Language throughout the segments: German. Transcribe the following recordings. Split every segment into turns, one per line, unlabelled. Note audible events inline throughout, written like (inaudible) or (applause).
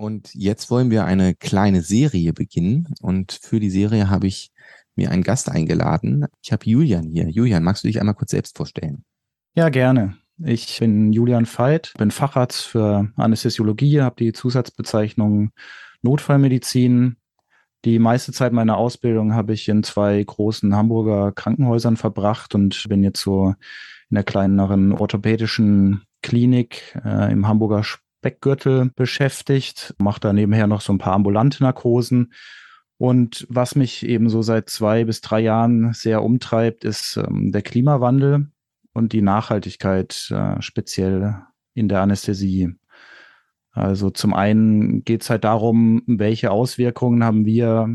Und jetzt wollen wir eine kleine Serie beginnen. Und für die Serie habe ich mir einen Gast eingeladen. Ich habe Julian hier. Julian, magst du dich einmal kurz selbst vorstellen?
Ja, gerne. Ich bin Julian Veit, bin Facharzt für Anästhesiologie, habe die Zusatzbezeichnung Notfallmedizin. Die meiste Zeit meiner Ausbildung habe ich in zwei großen Hamburger Krankenhäusern verbracht und bin jetzt so in der kleineren orthopädischen Klinik äh, im Hamburger Speckgürtel beschäftigt, mache da nebenher noch so ein paar ambulante Narkosen. Und was mich eben so seit zwei bis drei Jahren sehr umtreibt, ist ähm, der Klimawandel und die Nachhaltigkeit, äh, speziell in der Anästhesie. Also zum einen geht es halt darum, welche Auswirkungen haben wir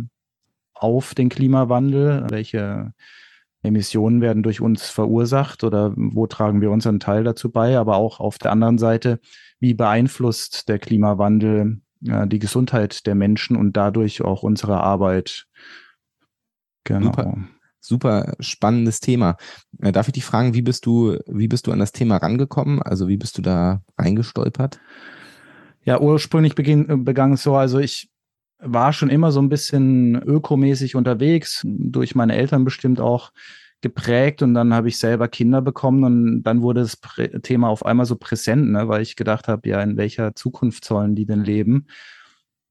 auf den Klimawandel, welche Emissionen werden durch uns verursacht oder wo tragen wir unseren Teil dazu bei, aber auch auf der anderen Seite, wie beeinflusst der Klimawandel äh, die Gesundheit der Menschen und dadurch auch unsere Arbeit.
Genau. Super, super spannendes Thema. Äh, darf ich dich fragen, wie bist du, wie bist du an das Thema rangekommen? Also wie bist du da reingestolpert?
Ja, ursprünglich beging, begann es so, also ich war schon immer so ein bisschen ökomäßig unterwegs, durch meine Eltern bestimmt auch geprägt und dann habe ich selber Kinder bekommen und dann wurde das Thema auf einmal so präsent, ne, weil ich gedacht habe, ja, in welcher Zukunft sollen die denn leben?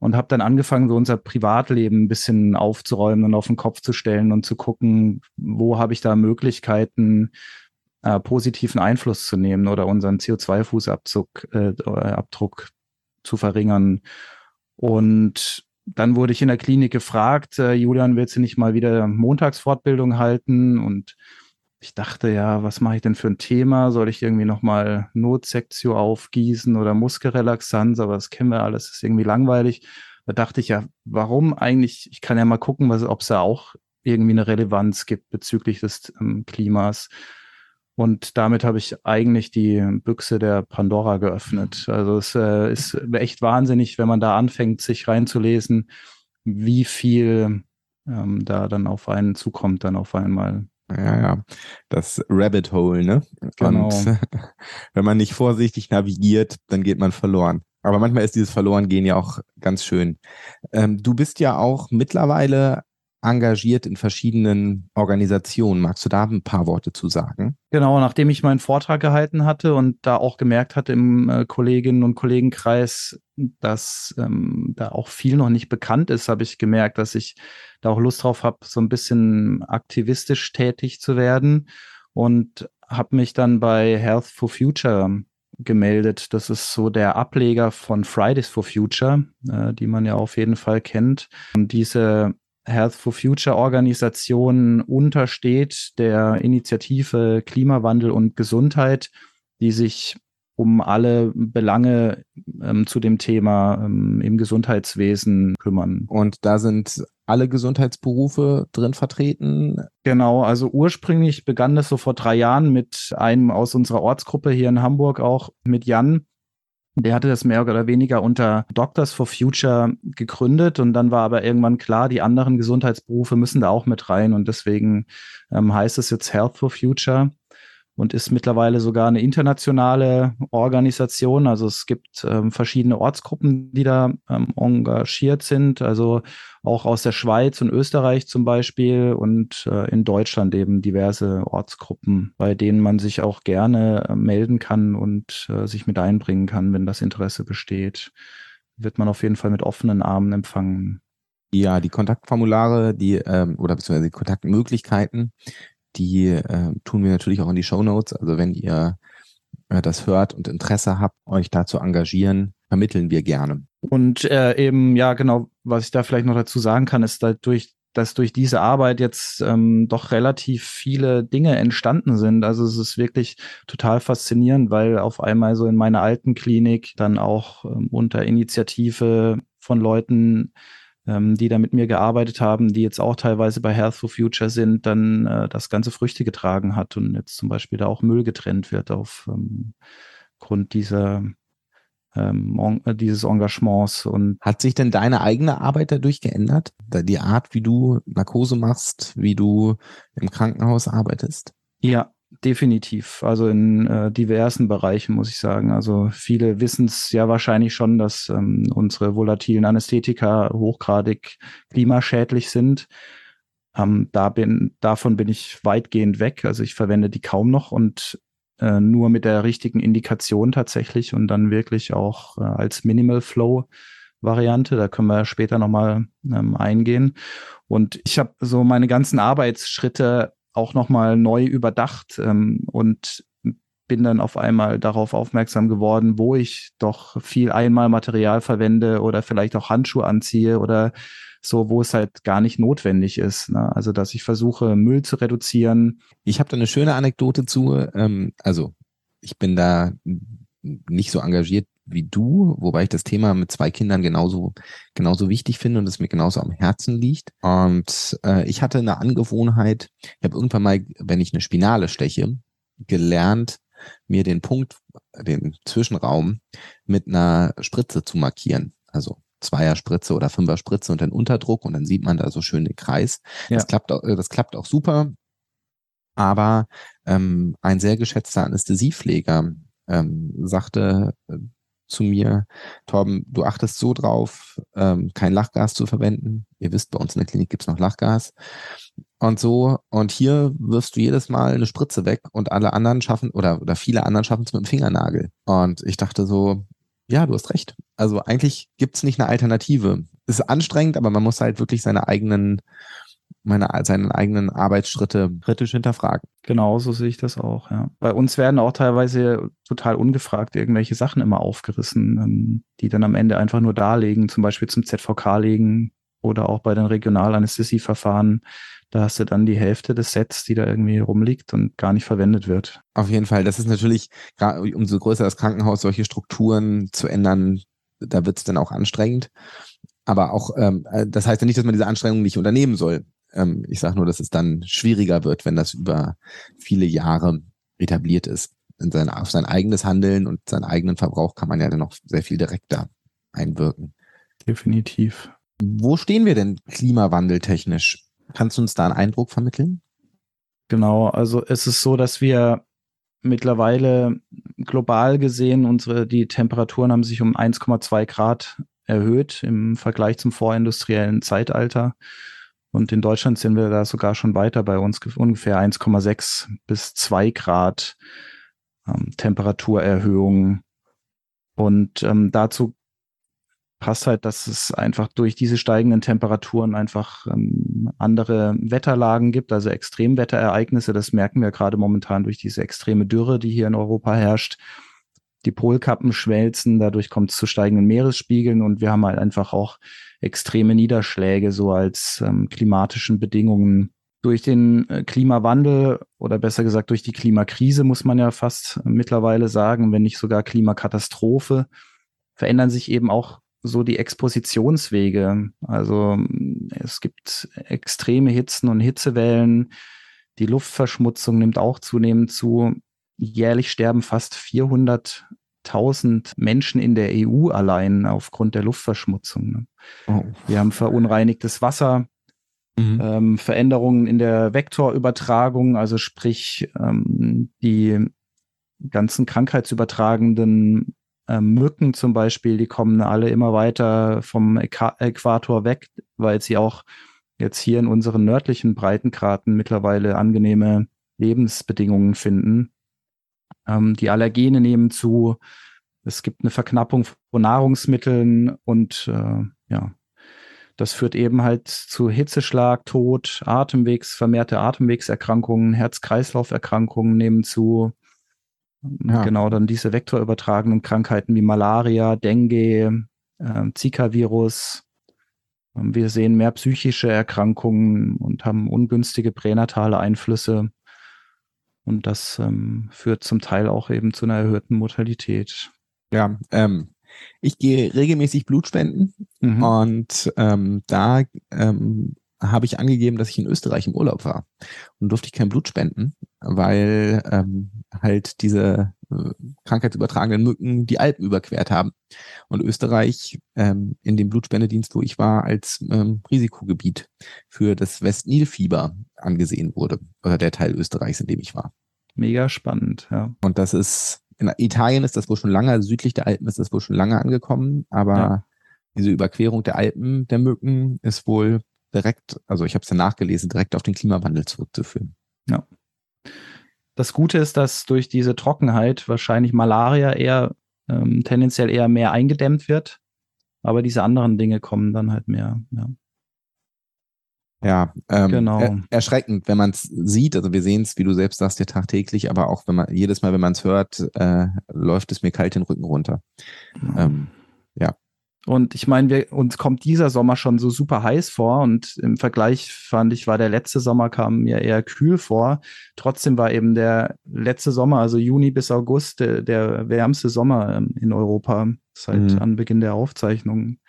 Und habe dann angefangen, so unser Privatleben ein bisschen aufzuräumen und auf den Kopf zu stellen und zu gucken, wo habe ich da Möglichkeiten, äh, positiven Einfluss zu nehmen oder unseren CO2-Fußabdruck äh, zu verringern. Und dann wurde ich in der Klinik gefragt, äh, Julian, willst du nicht mal wieder Montagsfortbildung halten? Und ich dachte, ja, was mache ich denn für ein Thema? Soll ich irgendwie nochmal Notsektio aufgießen oder Muskelrelaxanz? Aber das kennen wir alles, ist irgendwie langweilig. Da dachte ich ja, warum eigentlich? Ich kann ja mal gucken, ob es da auch irgendwie eine Relevanz gibt bezüglich des ähm, Klimas. Und damit habe ich eigentlich die Büchse der Pandora geöffnet. Also es äh, ist echt wahnsinnig, wenn man da anfängt, sich reinzulesen, wie viel ähm, da dann auf einen zukommt, dann auf einmal.
Ja, ja, das Rabbit Hole, ne? Genau. Und (laughs) wenn man nicht vorsichtig navigiert, dann geht man verloren. Aber manchmal ist dieses Verlorengehen ja auch ganz schön. Ähm, du bist ja auch mittlerweile engagiert in verschiedenen Organisationen. Magst du da ein paar Worte zu sagen?
Genau, nachdem ich meinen Vortrag gehalten hatte und da auch gemerkt hatte im äh, Kolleginnen- und Kollegenkreis, dass ähm, da auch viel noch nicht bekannt ist, habe ich gemerkt, dass ich da auch Lust drauf habe, so ein bisschen aktivistisch tätig zu werden und habe mich dann bei Health for Future gemeldet. Das ist so der Ableger von Fridays for Future, äh, die man ja auf jeden Fall kennt. Und diese Health for Future Organisation untersteht der Initiative Klimawandel und Gesundheit, die sich um alle Belange ähm, zu dem Thema ähm, im Gesundheitswesen kümmern.
Und da sind alle Gesundheitsberufe drin vertreten?
Genau, also ursprünglich begann das so vor drei Jahren mit einem aus unserer Ortsgruppe hier in Hamburg auch, mit Jan, der hatte das mehr oder weniger unter Doctors for Future gegründet und dann war aber irgendwann klar, die anderen Gesundheitsberufe müssen da auch mit rein und deswegen ähm, heißt es jetzt Health for Future und ist mittlerweile sogar eine internationale Organisation. Also es gibt ähm, verschiedene Ortsgruppen, die da ähm, engagiert sind, also auch aus der Schweiz und Österreich zum Beispiel und äh, in Deutschland eben diverse Ortsgruppen, bei denen man sich auch gerne äh, melden kann und äh, sich mit einbringen kann, wenn das Interesse besteht. Wird man auf jeden Fall mit offenen Armen empfangen.
Ja, die Kontaktformulare, die ähm, oder beziehungsweise die Kontaktmöglichkeiten, die äh, tun wir natürlich auch in die Show Notes. Also wenn ihr äh, das hört und Interesse habt, euch da zu engagieren, vermitteln wir gerne.
Und äh, eben, ja, genau, was ich da vielleicht noch dazu sagen kann, ist dadurch, dass durch diese Arbeit jetzt ähm, doch relativ viele Dinge entstanden sind. Also es ist wirklich total faszinierend, weil auf einmal so in meiner alten Klinik dann auch ähm, unter Initiative von Leuten ähm, die da mit mir gearbeitet haben, die jetzt auch teilweise bei Health for Future sind, dann äh, das ganze Früchte getragen hat und jetzt zum Beispiel da auch Müll getrennt wird auf ähm, Grund dieser ähm, äh, dieses Engagements. Und
hat sich denn deine eigene Arbeit dadurch geändert? Die Art, wie du Narkose machst, wie du im Krankenhaus arbeitest?
Ja, definitiv. Also in äh, diversen Bereichen muss ich sagen. Also viele wissen es ja wahrscheinlich schon, dass ähm, unsere volatilen Anästhetika hochgradig klimaschädlich sind. Ähm, da bin, davon bin ich weitgehend weg. Also ich verwende die kaum noch und äh, nur mit der richtigen Indikation tatsächlich und dann wirklich auch äh, als Minimal Flow Variante. Da können wir später nochmal ähm, eingehen. Und ich habe so meine ganzen Arbeitsschritte auch nochmal neu überdacht ähm, und bin dann auf einmal darauf aufmerksam geworden, wo ich doch viel Einmalmaterial verwende oder vielleicht auch Handschuhe anziehe oder so, wo es halt gar nicht notwendig ist. Ne? Also, dass ich versuche, Müll zu reduzieren.
Ich habe da eine schöne Anekdote zu. Ähm, also, ich bin da nicht so engagiert wie du, wobei ich das Thema mit zwei Kindern genauso, genauso wichtig finde und es mir genauso am Herzen liegt. Und äh, ich hatte eine Angewohnheit, ich habe irgendwann mal, wenn ich eine Spinale steche, gelernt, mir den Punkt, den Zwischenraum mit einer Spritze zu markieren. Also Zweier-Spritze oder Fünfer-Spritze und den Unterdruck und dann sieht man da so schön den Kreis. Ja. Das, klappt, das klappt auch super. Aber ähm, ein sehr geschätzter Anästhesiepfleger ähm, sagte äh, zu mir, Torben, du achtest so drauf, ähm, kein Lachgas zu verwenden. Ihr wisst, bei uns in der Klinik gibt's noch Lachgas. Und so, und hier wirfst du jedes Mal eine Spritze weg und alle anderen schaffen, oder, oder viele anderen schaffen es mit dem Fingernagel. Und ich dachte so, ja, du hast recht. Also eigentlich gibt's nicht eine Alternative. Ist anstrengend, aber man muss halt wirklich seine eigenen meine, seine eigenen Arbeitsschritte kritisch hinterfragen.
Genau, so sehe ich das auch, ja. Bei uns werden auch teilweise total ungefragt irgendwelche Sachen immer aufgerissen, ähm, die dann am Ende einfach nur darlegen, zum Beispiel zum ZVK legen oder auch bei den Regionalanästhesieverfahren. Da hast du dann die Hälfte des Sets, die da irgendwie rumliegt und gar nicht verwendet wird.
Auf jeden Fall. Das ist natürlich, umso größer das Krankenhaus, solche Strukturen zu ändern, da wird es dann auch anstrengend. Aber auch, ähm, äh, das heißt ja nicht, dass man diese Anstrengungen nicht unternehmen soll. Ähm, ich sage nur, dass es dann schwieriger wird, wenn das über viele Jahre etabliert ist. Sein, auf sein eigenes Handeln und seinen eigenen Verbrauch kann man ja dann noch sehr viel direkter einwirken.
Definitiv.
Wo stehen wir denn klimawandeltechnisch? Kannst du uns da einen Eindruck vermitteln?
Genau, also es ist so, dass wir mittlerweile global gesehen, unsere, die Temperaturen haben sich um 1,2 Grad erhöht im Vergleich zum vorindustriellen Zeitalter. Und in Deutschland sind wir da sogar schon weiter bei uns ungefähr 1,6 bis 2 Grad ähm, Temperaturerhöhung. Und ähm, dazu passt halt, dass es einfach durch diese steigenden Temperaturen einfach ähm, andere Wetterlagen gibt, also Extremwetterereignisse. Das merken wir gerade momentan durch diese extreme Dürre, die hier in Europa herrscht. Die Polkappen schmelzen, dadurch kommt es zu steigenden Meeresspiegeln und wir haben halt einfach auch extreme Niederschläge so als ähm, klimatischen Bedingungen. Durch den äh, Klimawandel oder besser gesagt durch die Klimakrise muss man ja fast mittlerweile sagen, wenn nicht sogar Klimakatastrophe, verändern sich eben auch so die Expositionswege. Also es gibt extreme Hitzen und Hitzewellen. Die Luftverschmutzung nimmt auch zunehmend zu. Jährlich sterben fast 400 1000 Menschen in der EU allein aufgrund der Luftverschmutzung. Ne? Oh. Wir haben verunreinigtes Wasser, mhm. ähm, Veränderungen in der Vektorübertragung, also sprich ähm, die ganzen krankheitsübertragenden äh, Mücken zum Beispiel, die kommen alle immer weiter vom Äquator weg, weil sie auch jetzt hier in unseren nördlichen Breitengraden mittlerweile angenehme Lebensbedingungen finden. Ähm, die Allergene nehmen zu. Es gibt eine Verknappung von Nahrungsmitteln und äh, ja, das führt eben halt zu Hitzeschlag, Tod, Atemwegs, vermehrte Atemwegserkrankungen, Herz-Kreislauf-Erkrankungen nehmen zu. Ja. Genau, dann diese vektorübertragenen Krankheiten wie Malaria, Dengue, äh, Zika-Virus. Ähm, wir sehen mehr psychische Erkrankungen und haben ungünstige pränatale Einflüsse. Und das ähm, führt zum Teil auch eben zu einer erhöhten Mortalität.
Ja, ähm, ich gehe regelmäßig Blutspenden mhm. und ähm, da ähm, habe ich angegeben, dass ich in Österreich im Urlaub war und durfte ich kein Blut spenden, weil ähm, halt diese äh, krankheitsübertragenden Mücken die Alpen überquert haben und Österreich ähm, in dem Blutspendedienst, wo ich war, als ähm, Risikogebiet für das Westnilfieber angesehen wurde oder der Teil Österreichs, in dem ich war.
Mega spannend, ja.
Und das ist, in Italien ist das wohl schon lange, südlich der Alpen ist das wohl schon lange angekommen, aber ja. diese Überquerung der Alpen der Mücken ist wohl direkt, also ich habe es ja nachgelesen, direkt auf den Klimawandel zurückzuführen.
Ja. Das Gute ist, dass durch diese Trockenheit wahrscheinlich Malaria eher ähm, tendenziell eher mehr eingedämmt wird, aber diese anderen Dinge kommen dann halt mehr. Ja.
Ja, ähm, genau. Er, erschreckend, wenn man es sieht. Also wir sehen es, wie du selbst sagst, ja tagtäglich, aber auch wenn man jedes Mal, wenn man es hört, äh, läuft es mir kalt den Rücken runter. Mhm. Ähm, ja.
Und ich meine, wir, uns kommt dieser Sommer schon so super heiß vor und im Vergleich fand ich, war der letzte Sommer kam mir eher kühl vor. Trotzdem war eben der letzte Sommer, also Juni bis August, der, der wärmste Sommer ähm, in Europa seit mhm. Anbeginn der Aufzeichnungen.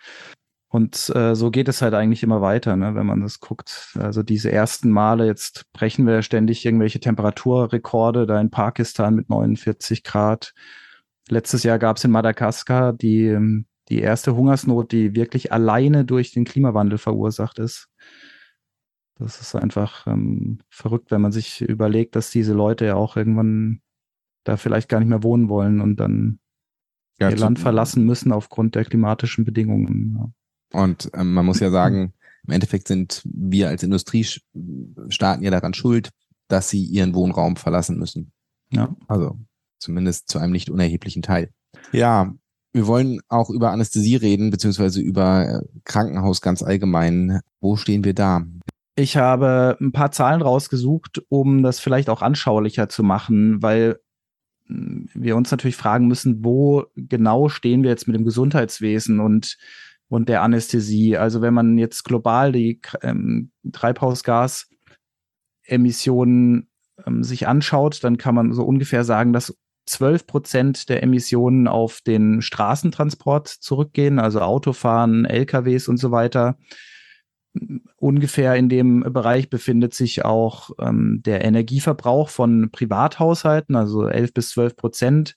Und äh, so geht es halt eigentlich immer weiter, ne, wenn man das guckt. Also diese ersten Male, jetzt brechen wir ständig irgendwelche Temperaturrekorde, da in Pakistan mit 49 Grad. Letztes Jahr gab es in Madagaskar die ähm, die erste Hungersnot, die wirklich alleine durch den Klimawandel verursacht ist. Das ist einfach ähm, verrückt, wenn man sich überlegt, dass diese Leute ja auch irgendwann da vielleicht gar nicht mehr wohnen wollen und dann ja, ihr Land verlassen müssen aufgrund der klimatischen Bedingungen.
Ja. Und ähm, man muss ja sagen, im Endeffekt sind wir als Industriestaaten ja daran schuld, dass sie ihren Wohnraum verlassen müssen. Ja. Also zumindest zu einem nicht unerheblichen Teil. Ja, wir wollen auch über Anästhesie reden, beziehungsweise über äh, Krankenhaus ganz allgemein. Wo stehen wir da?
Ich habe ein paar Zahlen rausgesucht, um das vielleicht auch anschaulicher zu machen, weil hm, wir uns natürlich fragen müssen, wo genau stehen wir jetzt mit dem Gesundheitswesen und, und der Anästhesie. Also wenn man jetzt global die ähm, Treibhausgasemissionen ähm, sich anschaut, dann kann man so ungefähr sagen, dass 12 Prozent der Emissionen auf den Straßentransport zurückgehen, also Autofahren, LKWs und so weiter. Ungefähr in dem Bereich befindet sich auch ähm, der Energieverbrauch von Privathaushalten, also 11 bis 12 Prozent.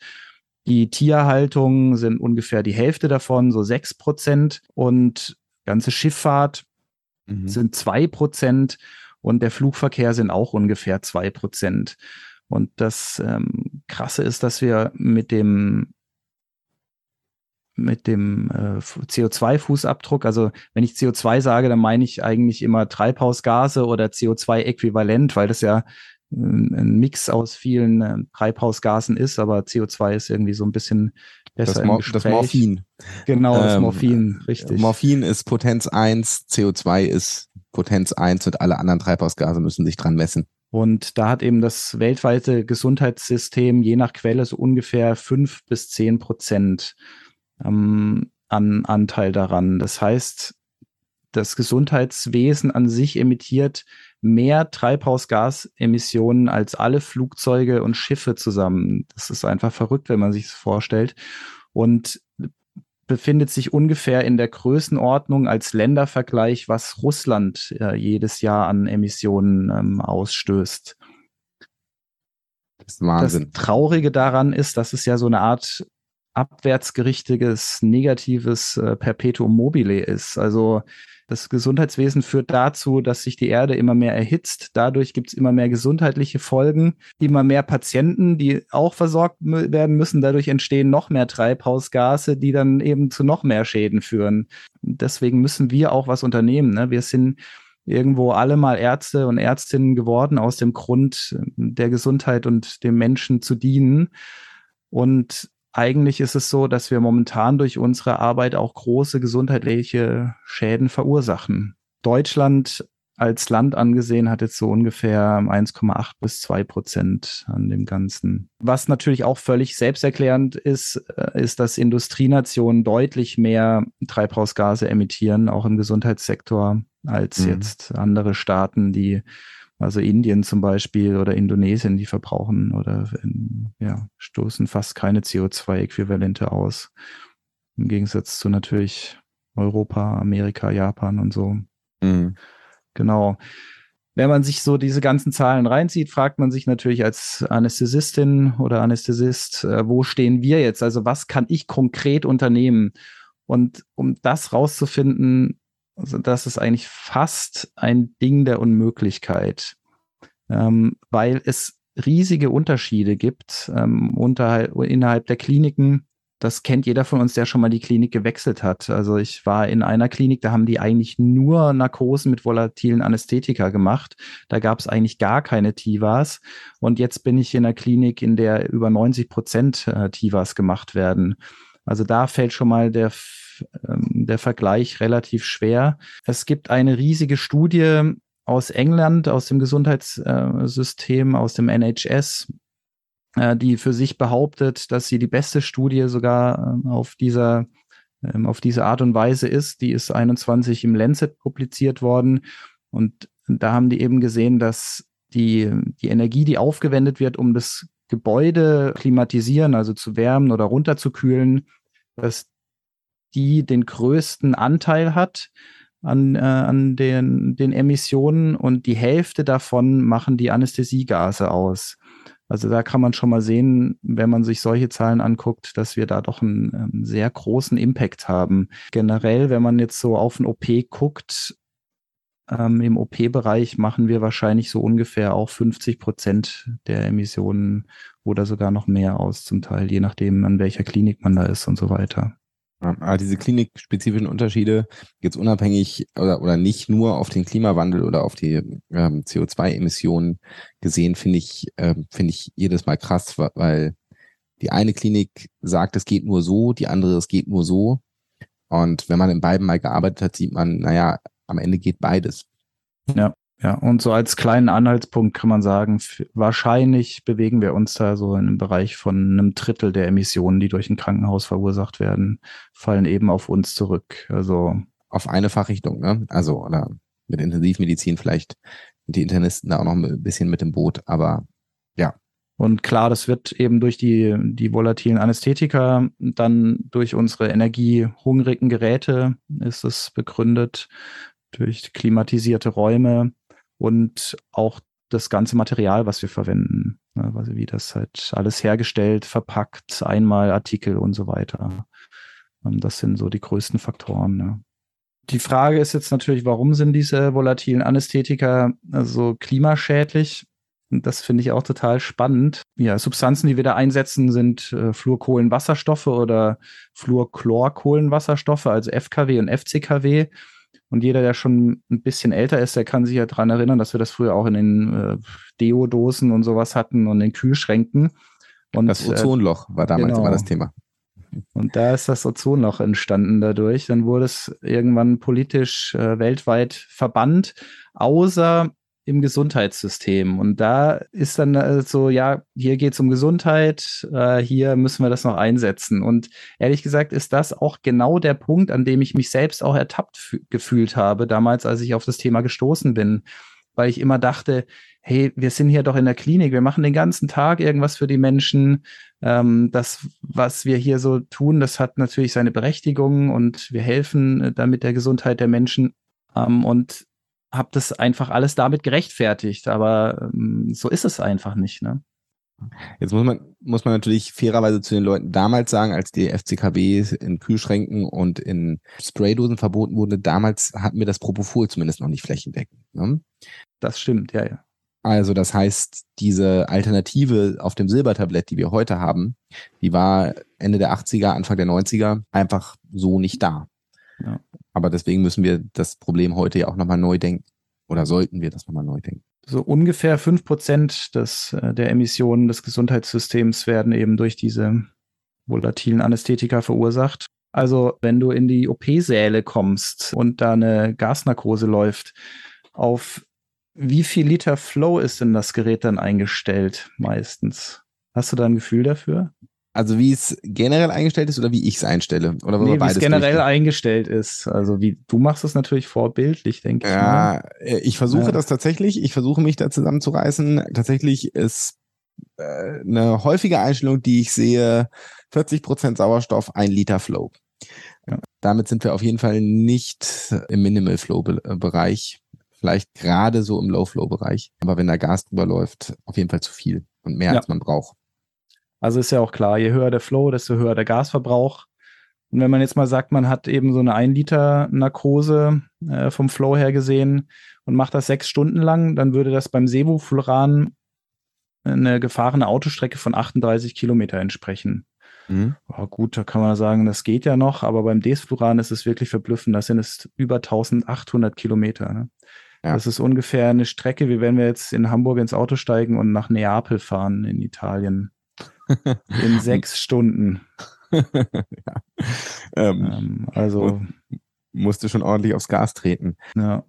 Die Tierhaltung sind ungefähr die Hälfte davon, so 6 Prozent. Und ganze Schifffahrt mhm. sind 2 Prozent und der Flugverkehr sind auch ungefähr 2 Prozent. Und das ähm, Krasse ist, dass wir mit dem mit dem äh, CO2-Fußabdruck, also wenn ich CO2 sage, dann meine ich eigentlich immer Treibhausgase oder CO2-Äquivalent, weil das ja äh, ein Mix aus vielen äh, Treibhausgasen ist, aber CO2 ist irgendwie so ein bisschen besser das, Mor
das Morphin.
Genau, das ähm, Morphin, richtig.
Morphin ist Potenz 1, CO2 ist Potenz 1 und alle anderen Treibhausgase müssen sich dran messen.
Und da hat eben das weltweite Gesundheitssystem je nach Quelle so ungefähr fünf bis zehn Prozent ähm, an Anteil daran. Das heißt, das Gesundheitswesen an sich emittiert mehr Treibhausgasemissionen als alle Flugzeuge und Schiffe zusammen. Das ist einfach verrückt, wenn man sich das vorstellt. Und befindet sich ungefähr in der Größenordnung als Ländervergleich, was Russland äh, jedes Jahr an Emissionen ähm, ausstößt. Das ist Wahnsinn. Das Traurige daran ist, dass es ja so eine Art abwärtsgerichtiges, negatives äh, Perpetuum mobile ist. Also das Gesundheitswesen führt dazu, dass sich die Erde immer mehr erhitzt. Dadurch gibt es immer mehr gesundheitliche Folgen, immer mehr Patienten, die auch versorgt werden müssen. Dadurch entstehen noch mehr Treibhausgase, die dann eben zu noch mehr Schäden führen. Deswegen müssen wir auch was unternehmen. Ne? Wir sind irgendwo alle mal Ärzte und Ärztinnen geworden aus dem Grund der Gesundheit und dem Menschen zu dienen. Und eigentlich ist es so, dass wir momentan durch unsere Arbeit auch große gesundheitliche Schäden verursachen. Deutschland als Land angesehen hat jetzt so ungefähr 1,8 bis 2 Prozent an dem Ganzen. Was natürlich auch völlig selbsterklärend ist, äh, ist, dass Industrienationen deutlich mehr Treibhausgase emittieren, auch im Gesundheitssektor, als mhm. jetzt andere Staaten, die also Indien zum Beispiel oder Indonesien, die verbrauchen oder ja, stoßen fast keine CO2-Äquivalente aus. Im Gegensatz zu natürlich Europa, Amerika, Japan und so. Mhm. Genau. Wenn man sich so diese ganzen Zahlen reinzieht, fragt man sich natürlich als Anästhesistin oder Anästhesist, äh, wo stehen wir jetzt? Also was kann ich konkret unternehmen? Und um das rauszufinden, also das ist eigentlich fast ein Ding der Unmöglichkeit, ähm, weil es riesige Unterschiede gibt ähm, unterhalb, innerhalb der Kliniken das kennt jeder von uns, der schon mal die Klinik gewechselt hat. Also ich war in einer Klinik, da haben die eigentlich nur Narkosen mit volatilen Anästhetika gemacht. Da gab es eigentlich gar keine Tivas. Und jetzt bin ich in einer Klinik, in der über 90 Prozent äh, Tivas gemacht werden. Also da fällt schon mal der, ähm, der Vergleich relativ schwer. Es gibt eine riesige Studie aus England, aus dem Gesundheitssystem, aus dem NHS, äh, die für sich behauptet, dass sie die beste Studie sogar äh, auf dieser ähm, auf diese Art und Weise ist. Die ist 21 im Lancet publiziert worden und da haben die eben gesehen, dass die, die Energie, die aufgewendet wird, um das Gebäude klimatisieren, also zu wärmen oder runterzukühlen, dass die den größten Anteil hat an, äh, an den, den Emissionen und die Hälfte davon machen die Anästhesiegase aus. Also da kann man schon mal sehen, wenn man sich solche Zahlen anguckt, dass wir da doch einen, ähm, sehr großen Impact haben. Generell, wenn man jetzt so auf ein OP guckt, ähm, im OP-Bereich machen wir wahrscheinlich so ungefähr auch 50 Prozent der Emissionen oder sogar noch mehr aus, zum Teil, je nachdem, an welcher Klinik man da ist und so weiter.
Aber diese klinikspezifischen Unterschiede jetzt unabhängig oder, oder nicht nur auf den Klimawandel oder auf die ähm, CO2-Emissionen gesehen, finde ich, äh, finde ich jedes Mal krass, weil die eine Klinik sagt, es geht nur so, die andere, es geht nur so. Und wenn man in beiden mal gearbeitet hat, sieht man, naja, am Ende geht beides.
Ja. Ja, und so als kleinen Anhaltspunkt kann man sagen, wahrscheinlich bewegen wir uns da so in einem Bereich von einem Drittel der Emissionen, die durch ein Krankenhaus verursacht werden, fallen eben auf uns zurück. Also
auf eine Fachrichtung, ne? Also oder mit Intensivmedizin vielleicht die Internisten da auch noch ein bisschen mit im Boot, aber ja.
Und klar, das wird eben durch die, die volatilen Anästhetika, dann durch unsere energiehungrigen Geräte ist es begründet, durch klimatisierte Räume und auch das ganze Material, was wir verwenden. Ne, also wie das halt alles hergestellt, verpackt, einmal Artikel und so weiter. Ähm, das sind so die größten Faktoren. Ne. Die Frage ist jetzt natürlich, warum sind diese volatilen Anästhetika so klimaschädlich? Und das finde ich auch total spannend. Ja, Substanzen, die wir da einsetzen, sind äh, Fluorkohlenwasserstoffe oder Fluorchlorkohlenwasserstoffe, also FKW und FCKW. Und jeder, der schon ein bisschen älter ist, der kann sich ja daran erinnern, dass wir das früher auch in den äh, Deodosen und sowas hatten und in den Kühlschränken.
Und, das äh, Ozonloch war damals genau. immer das Thema.
Und da ist das Ozonloch entstanden dadurch. Dann wurde es irgendwann politisch äh, weltweit verbannt, außer im Gesundheitssystem. Und da ist dann so, ja, hier geht es um Gesundheit, äh, hier müssen wir das noch einsetzen. Und ehrlich gesagt ist das auch genau der Punkt, an dem ich mich selbst auch ertappt gefühlt habe, damals, als ich auf das Thema gestoßen bin, weil ich immer dachte, hey, wir sind hier doch in der Klinik, wir machen den ganzen Tag irgendwas für die Menschen. Ähm, das, was wir hier so tun, das hat natürlich seine Berechtigung und wir helfen äh, damit der Gesundheit der Menschen. Ähm, und habe das einfach alles damit gerechtfertigt, aber ähm, so ist es einfach nicht. Ne?
Jetzt muss man, muss man natürlich fairerweise zu den Leuten damals sagen, als die FCKW in Kühlschränken und in Spraydosen verboten wurde, damals hatten wir das Propofol zumindest noch nicht flächendeckend. Ne?
Das stimmt, ja, ja.
Also das heißt, diese Alternative auf dem Silbertablett, die wir heute haben, die war Ende der 80er, Anfang der 90er einfach so nicht da. Ja. Aber deswegen müssen wir das Problem heute ja auch nochmal neu denken. Oder sollten wir das nochmal neu denken?
So ungefähr fünf Prozent des, äh, der Emissionen des Gesundheitssystems werden eben durch diese volatilen Anästhetika verursacht. Also wenn du in die OP-Säle kommst und da eine Gasnarkose läuft, auf wie viel Liter Flow ist denn das Gerät dann eingestellt meistens? Hast du da ein Gefühl dafür?
Also wie es generell eingestellt ist oder wie ich es einstelle? Oder
nee, wie es generell durchgehen? eingestellt ist. Also wie du machst es natürlich vorbildlich, denke
ich. Ja, mal. Äh, ich versuche ja. das tatsächlich. Ich versuche mich da zusammenzureißen. Tatsächlich ist äh, eine häufige Einstellung, die ich sehe, 40 Prozent Sauerstoff, ein Liter Flow. Ja. Damit sind wir auf jeden Fall nicht im Minimal Flow Bereich. Vielleicht gerade so im Low Flow Bereich. Aber wenn da Gas drüber läuft, auf jeden Fall zu viel und mehr ja. als man braucht.
Also ist ja auch klar, je höher der Flow, desto höher der Gasverbrauch. Und wenn man jetzt mal sagt, man hat eben so eine 1 Liter Narkose äh, vom Flow her gesehen und macht das sechs Stunden lang, dann würde das beim Sevofluran eine gefahrene Autostrecke von 38 Kilometer entsprechen. Mhm. Oh, gut, da kann man sagen, das geht ja noch, aber beim Desfluran ist es wirklich verblüffend. Das sind es über 1800 Kilometer. Ne? Ja. Das ist ungefähr eine Strecke, wie wenn wir jetzt in Hamburg ins Auto steigen und nach Neapel fahren in Italien. In (laughs) sechs Stunden. (laughs) ja.
ähm, ähm, also musste schon ordentlich aufs Gas treten.
Ja,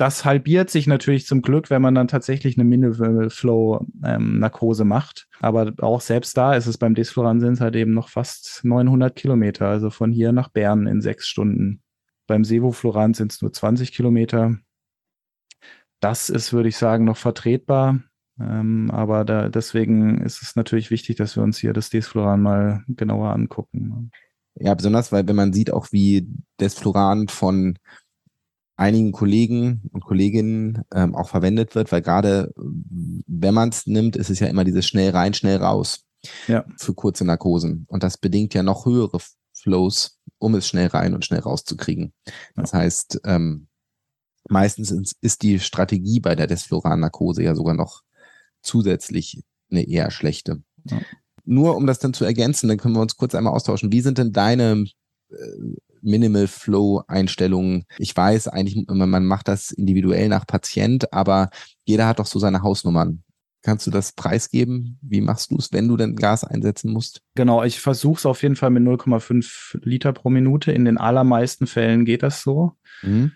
das halbiert sich natürlich zum Glück, wenn man dann tatsächlich eine Minimal Flow ähm, Narkose macht. Aber auch selbst da ist es beim Desfloran sind es halt eben noch fast 900 Kilometer, also von hier nach Bern in sechs Stunden. Beim Sevofloran sind es nur 20 Kilometer. Das ist, würde ich sagen, noch vertretbar. Ähm, aber da, deswegen ist es natürlich wichtig, dass wir uns hier das Desfloran mal genauer angucken.
Ja, besonders, weil wenn man sieht auch, wie Desfloran von einigen Kollegen und Kolleginnen ähm, auch verwendet wird, weil gerade wenn man es nimmt, ist es ja immer dieses schnell rein, schnell raus ja. für kurze Narkosen. Und das bedingt ja noch höhere Flows, um es schnell rein und schnell rauszukriegen. Das ja. heißt, ähm, meistens ist die Strategie bei der Desfloran-Narkose ja sogar noch zusätzlich eine eher schlechte. Ja. Nur um das dann zu ergänzen, dann können wir uns kurz einmal austauschen. Wie sind denn deine äh, Minimal Flow Einstellungen. Ich weiß eigentlich, man macht das individuell nach Patient, aber jeder hat doch so seine Hausnummern. Kannst du das preisgeben? Wie machst du es, wenn du denn Gas einsetzen musst?
Genau, ich versuche es auf jeden Fall mit 0,5 Liter pro Minute. In den allermeisten Fällen geht das so. Mhm.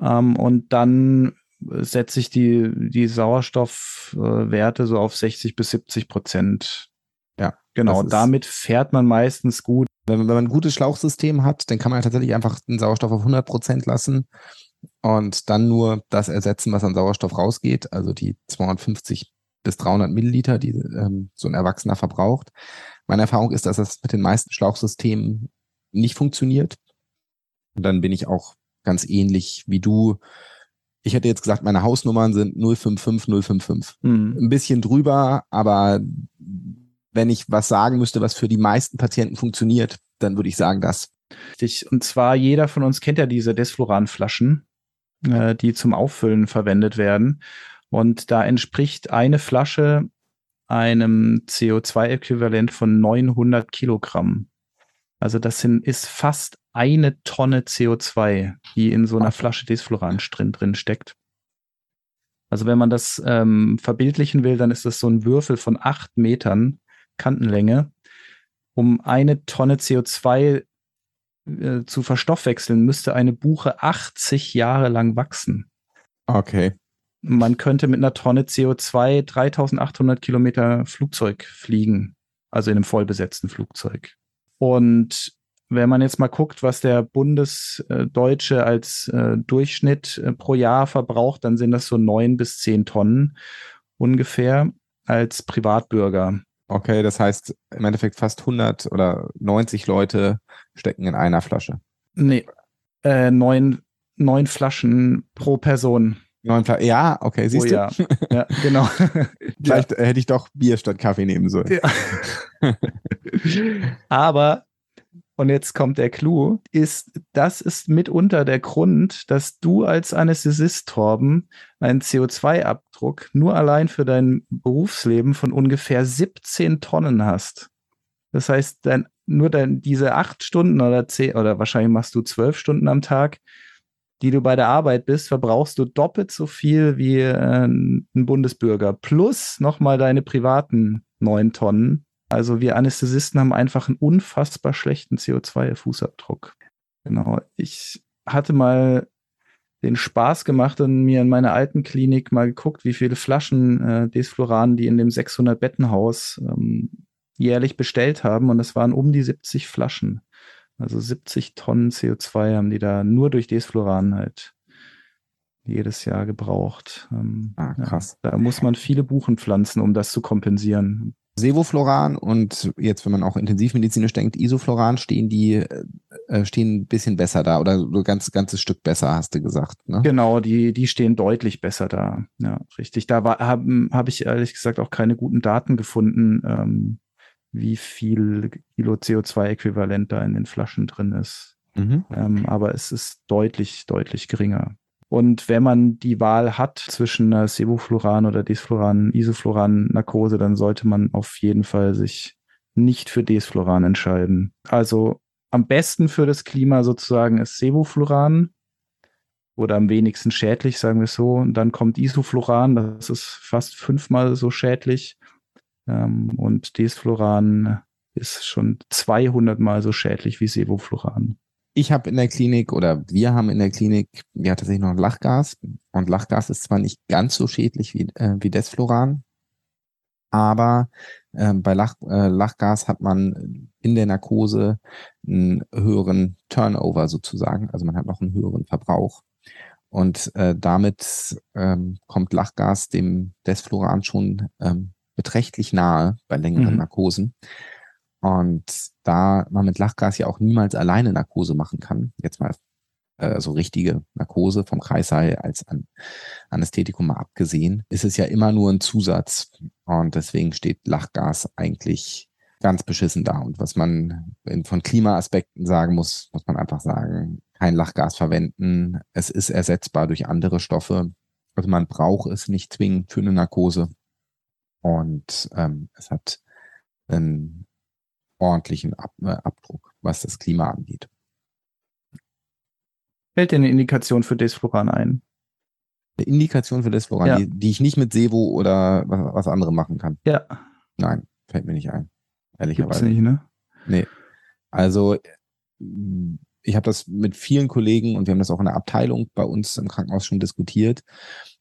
Ähm, und dann setze ich die, die Sauerstoffwerte so auf 60 bis 70 Prozent. Ja. Genau, damit fährt man meistens gut.
Wenn, wenn man ein gutes Schlauchsystem hat, dann kann man tatsächlich einfach den Sauerstoff auf 100 Prozent lassen und dann nur das ersetzen, was an Sauerstoff rausgeht, also die 250 bis 300 Milliliter, die ähm, so ein Erwachsener verbraucht. Meine Erfahrung ist, dass das mit den meisten Schlauchsystemen nicht funktioniert. Und dann bin ich auch ganz ähnlich wie du. Ich hätte jetzt gesagt, meine Hausnummern sind 055, 055. Mhm. Ein bisschen drüber, aber wenn ich was sagen müsste, was für die meisten Patienten funktioniert, dann würde ich sagen das.
Und zwar jeder von uns kennt ja diese Desfloran-Flaschen, äh, die zum Auffüllen verwendet werden. Und da entspricht eine Flasche einem CO2-Äquivalent von 900 Kilogramm. Also das sind, ist fast eine Tonne CO2, die in so einer Flasche Desfloran drin, drin steckt. Also wenn man das ähm, verbildlichen will, dann ist das so ein Würfel von acht Metern Kantenlänge, um eine Tonne CO2 äh, zu verstoffwechseln, müsste eine Buche 80 Jahre lang wachsen.
Okay.
Man könnte mit einer Tonne CO2 3800 Kilometer Flugzeug fliegen, also in einem vollbesetzten Flugzeug. Und wenn man jetzt mal guckt, was der Bundesdeutsche als äh, Durchschnitt äh, pro Jahr verbraucht, dann sind das so neun bis zehn Tonnen ungefähr als Privatbürger.
Okay, das heißt im Endeffekt fast 100 oder 90 Leute stecken in einer Flasche.
Nee, äh, neun, neun Flaschen pro Person.
Neun Flaschen, ja, okay, siehst oh, du?
Ja, (laughs) ja genau.
Vielleicht ja. hätte ich doch Bier statt Kaffee nehmen sollen. Ja. (laughs)
Aber und jetzt kommt der Clou, ist, das ist mitunter der Grund, dass du als Anästhesist, Torben, einen CO2-Abdruck nur allein für dein Berufsleben von ungefähr 17 Tonnen hast. Das heißt, dein, nur dein, diese acht Stunden oder zehn, oder wahrscheinlich machst du zwölf Stunden am Tag, die du bei der Arbeit bist, verbrauchst du doppelt so viel wie äh, ein Bundesbürger. Plus nochmal deine privaten neun Tonnen also wir Anästhesisten haben einfach einen unfassbar schlechten CO2-Fußabdruck. Genau. Ich hatte mal den Spaß gemacht und mir in meiner alten Klinik mal geguckt, wie viele Flaschen äh, Desfloran die in dem 600 Bettenhaus ähm, jährlich bestellt haben und es waren um die 70 Flaschen. Also 70 Tonnen CO2 haben die da nur durch Desfloran halt jedes Jahr gebraucht. Ähm, ah, krass. Ja, da muss man viele Buchen pflanzen, um das zu kompensieren.
Sevofloran und jetzt, wenn man auch intensivmedizinisch denkt, Isofloran, stehen die äh, stehen ein bisschen besser da oder so ganz ganzes Stück besser, hast du gesagt. Ne?
Genau, die die stehen deutlich besser da. Ja, richtig. Da habe hab ich ehrlich gesagt auch keine guten Daten gefunden, ähm, wie viel Kilo CO2-Äquivalent da in den Flaschen drin ist. Mhm. Ähm, aber es ist deutlich, deutlich geringer. Und wenn man die Wahl hat zwischen einer Sevofluran oder Desfluran, Isofluran Narkose, dann sollte man auf jeden Fall sich nicht für Desfluran entscheiden. Also am besten für das Klima sozusagen ist Sevofluran oder am wenigsten schädlich, sagen wir es so. Und dann kommt Isofluran, das ist fast fünfmal so schädlich. Ähm, und Desfluran ist schon 200 mal so schädlich wie Sevofluran
ich habe in der Klinik oder wir haben in der Klinik ja tatsächlich noch Lachgas und Lachgas ist zwar nicht ganz so schädlich wie, äh, wie Desfloran, aber äh, bei Lach, äh, Lachgas hat man in der Narkose einen höheren Turnover sozusagen, also man hat noch einen höheren Verbrauch und äh, damit ähm, kommt Lachgas dem Desfloran schon ähm, beträchtlich nahe bei längeren mhm. Narkosen. Und da man mit Lachgas ja auch niemals alleine Narkose machen kann, jetzt mal äh, so richtige Narkose vom Kreissaal als an Anästhetikum mal abgesehen, ist es ja immer nur ein Zusatz. Und deswegen steht Lachgas eigentlich ganz beschissen da. Und was man von Klimaaspekten sagen muss, muss man einfach sagen, kein Lachgas verwenden. Es ist ersetzbar durch andere Stoffe. Also man braucht es nicht zwingend für eine Narkose. Und ähm, es hat einen ordentlichen Ab äh, Abdruck, was das Klima angeht.
Fällt dir eine Indikation für Desfluran ein?
Eine Indikation für Desfluran, ja. die, die, ich nicht mit Sevo oder was, was anderem machen kann?
Ja.
Nein, fällt mir nicht ein. Ehrlicherweise.
Gibt's nicht, ne?
Nee. Also ich habe das mit vielen Kollegen und wir haben das auch in der Abteilung bei uns im Krankenhaus schon diskutiert.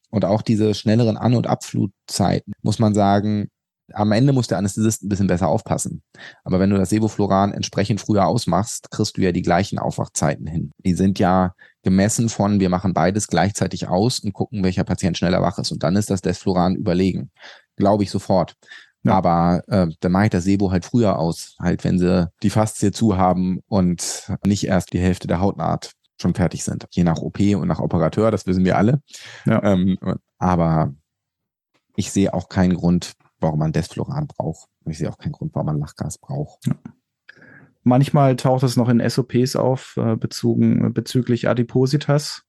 Und auch diese schnelleren An- und Abflutzeiten, muss man sagen, am Ende muss der Anästhesist ein bisschen besser aufpassen. Aber wenn du das Sevofluran entsprechend früher ausmachst, kriegst du ja die gleichen Aufwachzeiten hin. Die sind ja gemessen von, wir machen beides gleichzeitig aus und gucken, welcher Patient schneller wach ist. Und dann ist das Desfluran überlegen. Glaube ich sofort. Ja. Aber äh, dann mache ich das Sebo halt früher aus, halt wenn sie die Faszie zu haben und nicht erst die Hälfte der Hautnaht schon fertig sind. Je nach OP und nach Operateur, das wissen wir alle. Ja. Ähm, aber ich sehe auch keinen Grund, warum man Desfloran braucht. Und ich sehe auch keinen Grund, warum man Lachgas braucht. Ja.
Manchmal taucht es noch in SOPs auf, äh, bezogen, bezüglich Adipositas.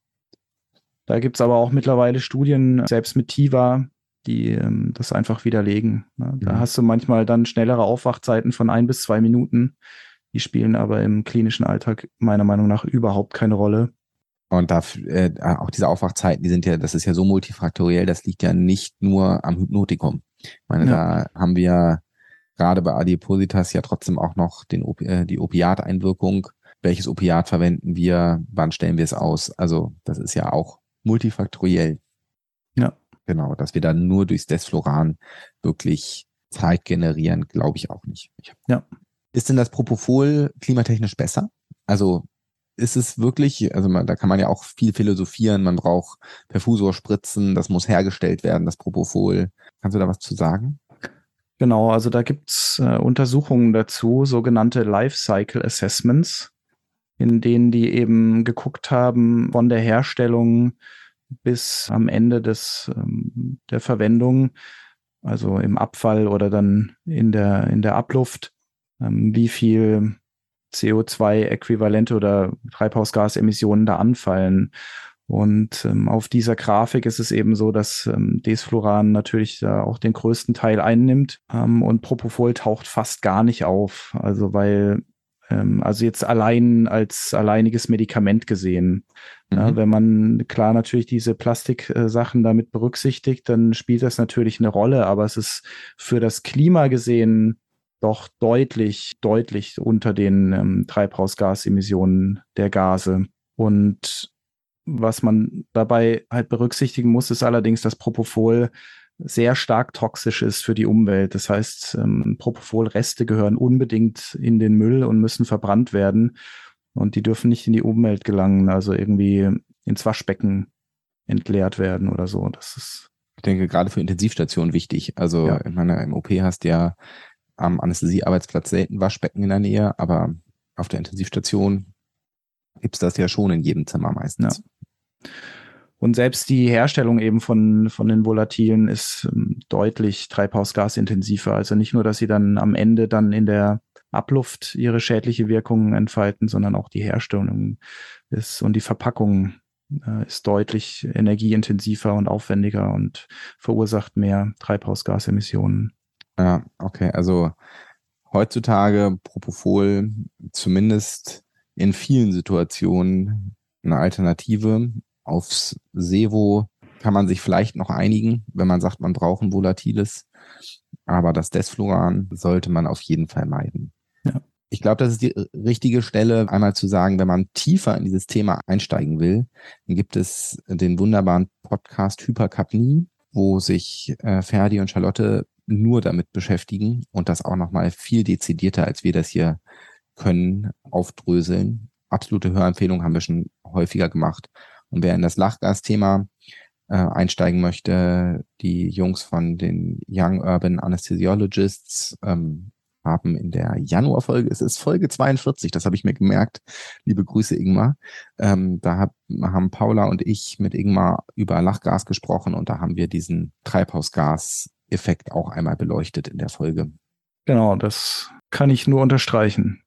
Da gibt es aber auch mittlerweile Studien, selbst mit TIVA, die ähm, das einfach widerlegen. Ne? Da mhm. hast du manchmal dann schnellere Aufwachzeiten von ein bis zwei Minuten. Die spielen aber im klinischen Alltag meiner Meinung nach überhaupt keine Rolle.
Und da, äh, auch diese Aufwachzeiten, die sind ja, das ist ja so multifaktoriell, das liegt ja nicht nur am Hypnotikum. Ich meine, ja. da haben wir gerade bei Adipositas ja trotzdem auch noch den, äh, die Opiateinwirkung. Welches Opiat verwenden wir? Wann stellen wir es aus? Also, das ist ja auch multifaktoriell.
Ja.
Genau, dass wir dann nur durchs Desfloran wirklich Zeit generieren, glaube ich auch nicht. Ich
ja.
Ist denn das Propofol klimatechnisch besser? Also ist es wirklich, also man, da kann man ja auch viel philosophieren, man braucht Perfusorspritzen, das muss hergestellt werden, das Propofol. Kannst du da was zu sagen?
Genau, also da gibt's äh, Untersuchungen dazu, sogenannte Lifecycle Assessments, in denen die eben geguckt haben von der Herstellung bis am Ende des, ähm, der Verwendung, also im Abfall oder dann in der, in der Abluft, ähm, wie viel CO2-Äquivalente oder Treibhausgasemissionen da anfallen. Und ähm, auf dieser Grafik ist es eben so, dass ähm, Desfluran natürlich da auch den größten Teil einnimmt ähm, und Propofol taucht fast gar nicht auf. Also weil, ähm, also jetzt allein als alleiniges Medikament gesehen. Mhm. Ja, wenn man klar natürlich diese Plastiksachen damit berücksichtigt, dann spielt das natürlich eine Rolle, aber es ist für das Klima gesehen doch deutlich, deutlich unter den ähm, Treibhausgasemissionen der Gase. Und was man dabei halt berücksichtigen muss, ist allerdings, dass Propofol sehr stark toxisch ist für die Umwelt. Das heißt, ähm, Propofol-Reste gehören unbedingt in den Müll und müssen verbrannt werden. Und die dürfen nicht in die Umwelt gelangen, also irgendwie ins Waschbecken entleert werden oder so. Das ist.
Ich denke, gerade für Intensivstationen wichtig. Also, ja. ich meine, im OP hast du ja am Anästhesiearbeitsplatz selten Waschbecken in der Nähe, aber auf der Intensivstation gibt's das ja schon in jedem Zimmer meistens.
Ja. Und selbst die Herstellung eben von, von den Volatilen ist ähm, deutlich treibhausgasintensiver. Also nicht nur, dass sie dann am Ende dann in der Abluft ihre schädliche Wirkung entfalten, sondern auch die Herstellung ist und die Verpackung äh, ist deutlich energieintensiver und aufwendiger und verursacht mehr Treibhausgasemissionen.
Ja, okay. Also heutzutage Propofol zumindest in vielen Situationen eine Alternative. Aufs Sevo kann man sich vielleicht noch einigen, wenn man sagt, man braucht ein volatiles. Aber das Desfluran sollte man auf jeden Fall meiden. Ja. Ich glaube, das ist die richtige Stelle, einmal zu sagen, wenn man tiefer in dieses Thema einsteigen will, dann gibt es den wunderbaren Podcast Hyperkapnie, wo sich äh, Ferdi und Charlotte nur damit beschäftigen und das auch nochmal viel dezidierter, als wir das hier können, aufdröseln. Absolute Hörempfehlung haben wir schon häufiger gemacht. Und wer in das Lachgas-Thema äh, einsteigen möchte, die Jungs von den Young Urban Anesthesiologists ähm, haben in der Januarfolge, es ist Folge 42, das habe ich mir gemerkt, liebe Grüße Ingmar, ähm, da hab, haben Paula und ich mit Ingmar über Lachgas gesprochen und da haben wir diesen Treibhausgas-Effekt auch einmal beleuchtet in der Folge.
Genau, das kann ich nur unterstreichen.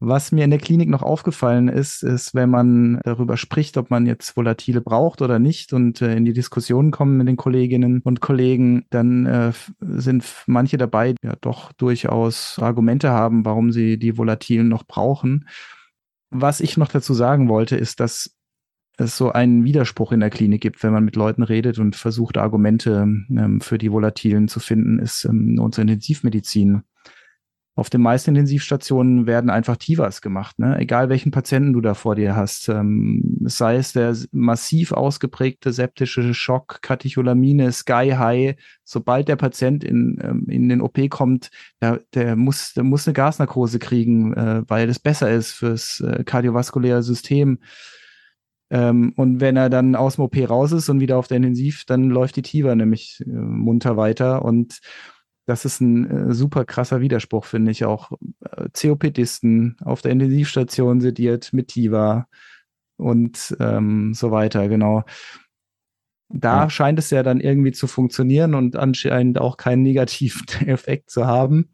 Was mir in der Klinik noch aufgefallen ist, ist, wenn man darüber spricht, ob man jetzt Volatile braucht oder nicht und äh, in die Diskussion kommen mit den Kolleginnen und Kollegen, dann äh, sind manche dabei, die ja doch durchaus Argumente haben, warum sie die Volatilen noch brauchen. Was ich noch dazu sagen wollte, ist, dass es so einen Widerspruch in der Klinik gibt, wenn man mit Leuten redet und versucht, Argumente ähm, für die Volatilen zu finden, ist ähm, unsere Intensivmedizin auf den meisten Intensivstationen werden einfach Tivas gemacht, ne? egal welchen Patienten du da vor dir hast. Ähm, sei es der massiv ausgeprägte septische Schock, Katecholamine, Sky High. Sobald der Patient in, ähm, in den OP kommt, der, der, muss, der muss eine Gasnarkose kriegen, äh, weil das besser ist fürs äh, kardiovaskuläre System. Ähm, und wenn er dann aus dem OP raus ist und wieder auf der Intensiv, dann läuft die Tiva nämlich äh, munter weiter und das ist ein äh, super krasser Widerspruch, finde ich auch. Äh, COPDisten auf der Intensivstation sediert mit TIVA und ähm, so weiter, genau. Da ja. scheint es ja dann irgendwie zu funktionieren und anscheinend auch keinen negativen (laughs) Effekt zu haben.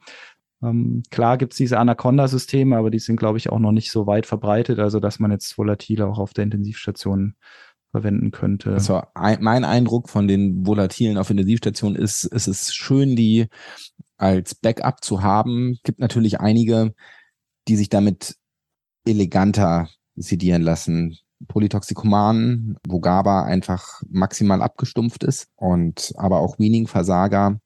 Ähm, klar gibt es diese Anaconda-Systeme, aber die sind, glaube ich, auch noch nicht so weit verbreitet, also dass man jetzt volatile auch auf der Intensivstation verwenden könnte.
Also ein, mein Eindruck von den Volatilen auf Intensivstationen ist, es ist schön, die als Backup zu haben. Gibt natürlich einige, die sich damit eleganter sedieren lassen. Polytoxikomanen, wo GABA einfach maximal abgestumpft ist und aber auch Weaning-Versager,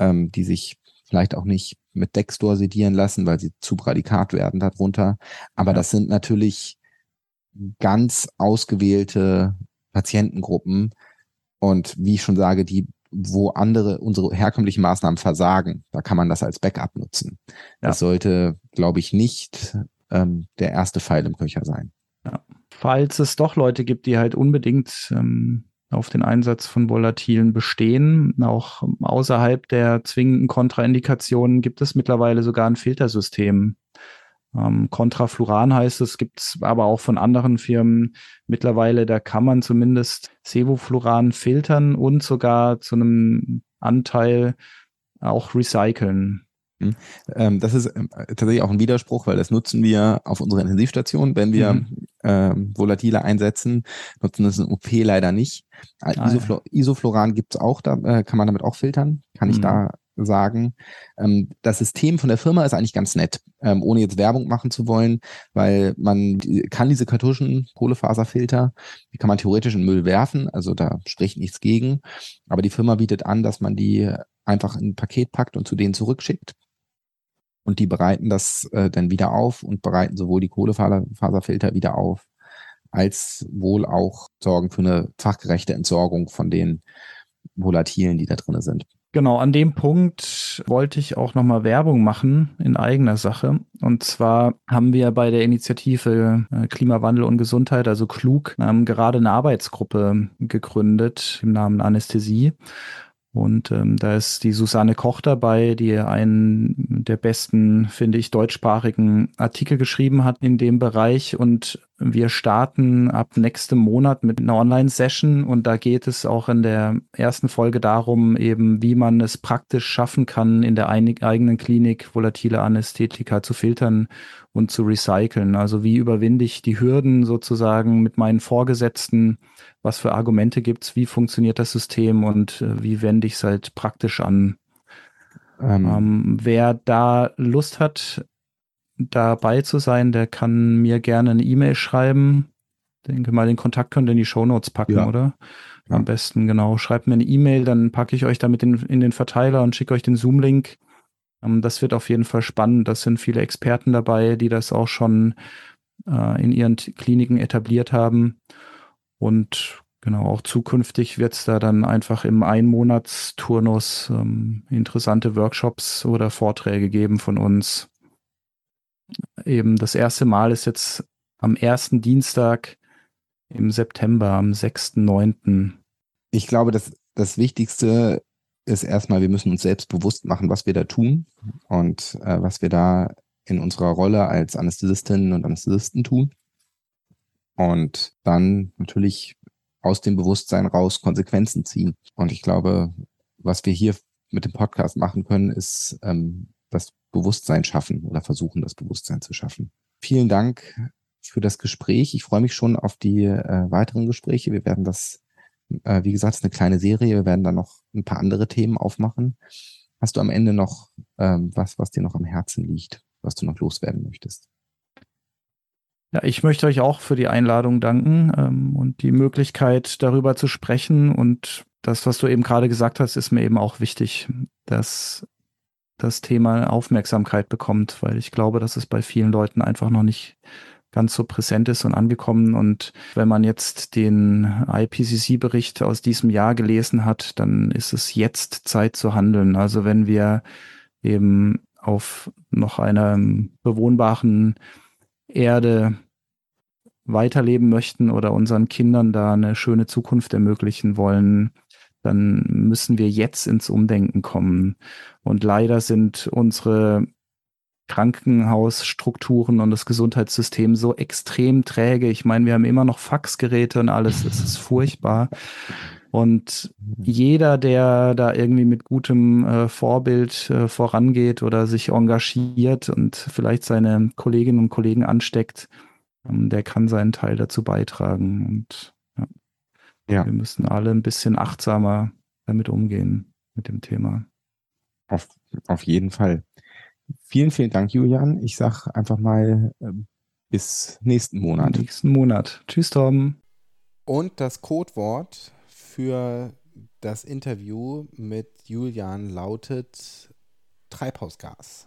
ähm, die sich vielleicht auch nicht mit Dextor sedieren lassen, weil sie zu Radikat werden darunter. Aber ja. das sind natürlich ganz ausgewählte Patientengruppen und wie ich schon sage, die wo andere unsere herkömmlichen Maßnahmen versagen, da kann man das als Backup nutzen. Ja. Das sollte, glaube ich, nicht ähm, der erste Pfeil im Köcher sein.
Ja. Falls es doch Leute gibt, die halt unbedingt ähm, auf den Einsatz von Volatilen bestehen, auch außerhalb der zwingenden Kontraindikationen, gibt es mittlerweile sogar ein Filtersystem, ähm, Contrafluran heißt es, gibt es aber auch von anderen Firmen. Mittlerweile, da kann man zumindest Sevofluran filtern und sogar zu einem Anteil auch recyceln.
Hm. Ähm, das ist ähm, tatsächlich auch ein Widerspruch, weil das nutzen wir auf unserer Intensivstation, wenn wir mhm. ähm, Volatile einsetzen, nutzen das in OP leider nicht. Äh, ah, Isoflor ja. Isofloran gibt es auch, da äh, kann man damit auch filtern. Kann mhm. ich da sagen. Ähm, das System von der Firma ist eigentlich ganz nett, ähm, ohne jetzt Werbung machen zu wollen, weil man kann diese Kartuschen, Kohlefaserfilter, die kann man theoretisch in Müll werfen, also da spricht nichts gegen. Aber die Firma bietet an, dass man die einfach in ein Paket packt und zu denen zurückschickt. Und die bereiten das äh, dann wieder auf und bereiten sowohl die Kohlefaserfilter wieder auf, als wohl auch sorgen für eine fachgerechte Entsorgung von den Volatilen, die da drin sind.
Genau, an dem Punkt wollte ich auch nochmal Werbung machen in eigener Sache. Und zwar haben wir bei der Initiative äh, Klimawandel und Gesundheit, also klug, ähm, gerade eine Arbeitsgruppe gegründet im Namen Anästhesie. Und ähm, da ist die Susanne Koch dabei, die einen der besten, finde ich, deutschsprachigen Artikel geschrieben hat in dem Bereich. Und wir starten ab nächstem Monat mit einer Online-Session und da geht es auch in der ersten Folge darum, eben wie man es praktisch schaffen kann, in der eigenen Klinik volatile Anästhetika zu filtern und zu recyceln. Also wie überwinde ich die Hürden sozusagen mit meinen Vorgesetzten, was für Argumente gibt's, wie funktioniert das System und äh, wie wende ich es halt praktisch an. Ähm, ähm, wer da Lust hat, dabei zu sein, der kann mir gerne eine E-Mail schreiben. Denke mal, den Kontakt könnt ihr in die Shownotes packen, ja. oder? Am ja. besten, genau. Schreibt mir eine E-Mail, dann packe ich euch damit in, in den Verteiler und schicke euch den Zoom-Link. Ähm, das wird auf jeden Fall spannend. Das sind viele Experten dabei, die das auch schon äh, in ihren Kliniken etabliert haben. Und genau, auch zukünftig wird es da dann einfach im Einmonatsturnus ähm, interessante Workshops oder Vorträge geben von uns eben das erste Mal ist jetzt am ersten Dienstag im September, am 6.9.
Ich glaube, dass das Wichtigste ist erstmal, wir müssen uns selbst bewusst machen, was wir da tun und äh, was wir da in unserer Rolle als Anästhesistinnen und Anästhesisten tun. Und dann natürlich aus dem Bewusstsein raus Konsequenzen ziehen. Und ich glaube, was wir hier mit dem Podcast machen können, ist ähm, das Bewusstsein schaffen oder versuchen, das Bewusstsein zu schaffen. Vielen Dank für das Gespräch. Ich freue mich schon auf die äh, weiteren Gespräche. Wir werden das, äh, wie gesagt, eine kleine Serie. Wir werden dann noch ein paar andere Themen aufmachen. Hast du am Ende noch ähm, was, was dir noch am Herzen liegt, was du noch loswerden möchtest?
Ja, ich möchte euch auch für die Einladung danken ähm, und die Möglichkeit, darüber zu sprechen. Und das, was du eben gerade gesagt hast, ist mir eben auch wichtig, dass das Thema Aufmerksamkeit bekommt, weil ich glaube, dass es bei vielen Leuten einfach noch nicht ganz so präsent ist und angekommen. Und wenn man jetzt den IPCC-Bericht aus diesem Jahr gelesen hat, dann ist es jetzt Zeit zu handeln. Also wenn wir eben auf noch einer bewohnbaren Erde weiterleben möchten oder unseren Kindern da eine schöne Zukunft ermöglichen wollen, dann müssen wir jetzt ins Umdenken kommen. Und leider sind unsere Krankenhausstrukturen und das Gesundheitssystem so extrem träge. Ich meine, wir haben immer noch Faxgeräte und alles. Es ist furchtbar. Und jeder, der da irgendwie mit gutem äh, Vorbild äh, vorangeht oder sich engagiert und vielleicht seine Kolleginnen und Kollegen ansteckt, ähm, der kann seinen Teil dazu beitragen. Und ja, wir müssen alle ein bisschen achtsamer damit umgehen mit dem Thema.
Auf, auf jeden Fall. Vielen, vielen Dank, Julian. Ich sage einfach mal äh, bis nächsten Monat.
Nächsten Monat. Tschüss, Tom.
Und das Codewort für das Interview mit Julian lautet Treibhausgas.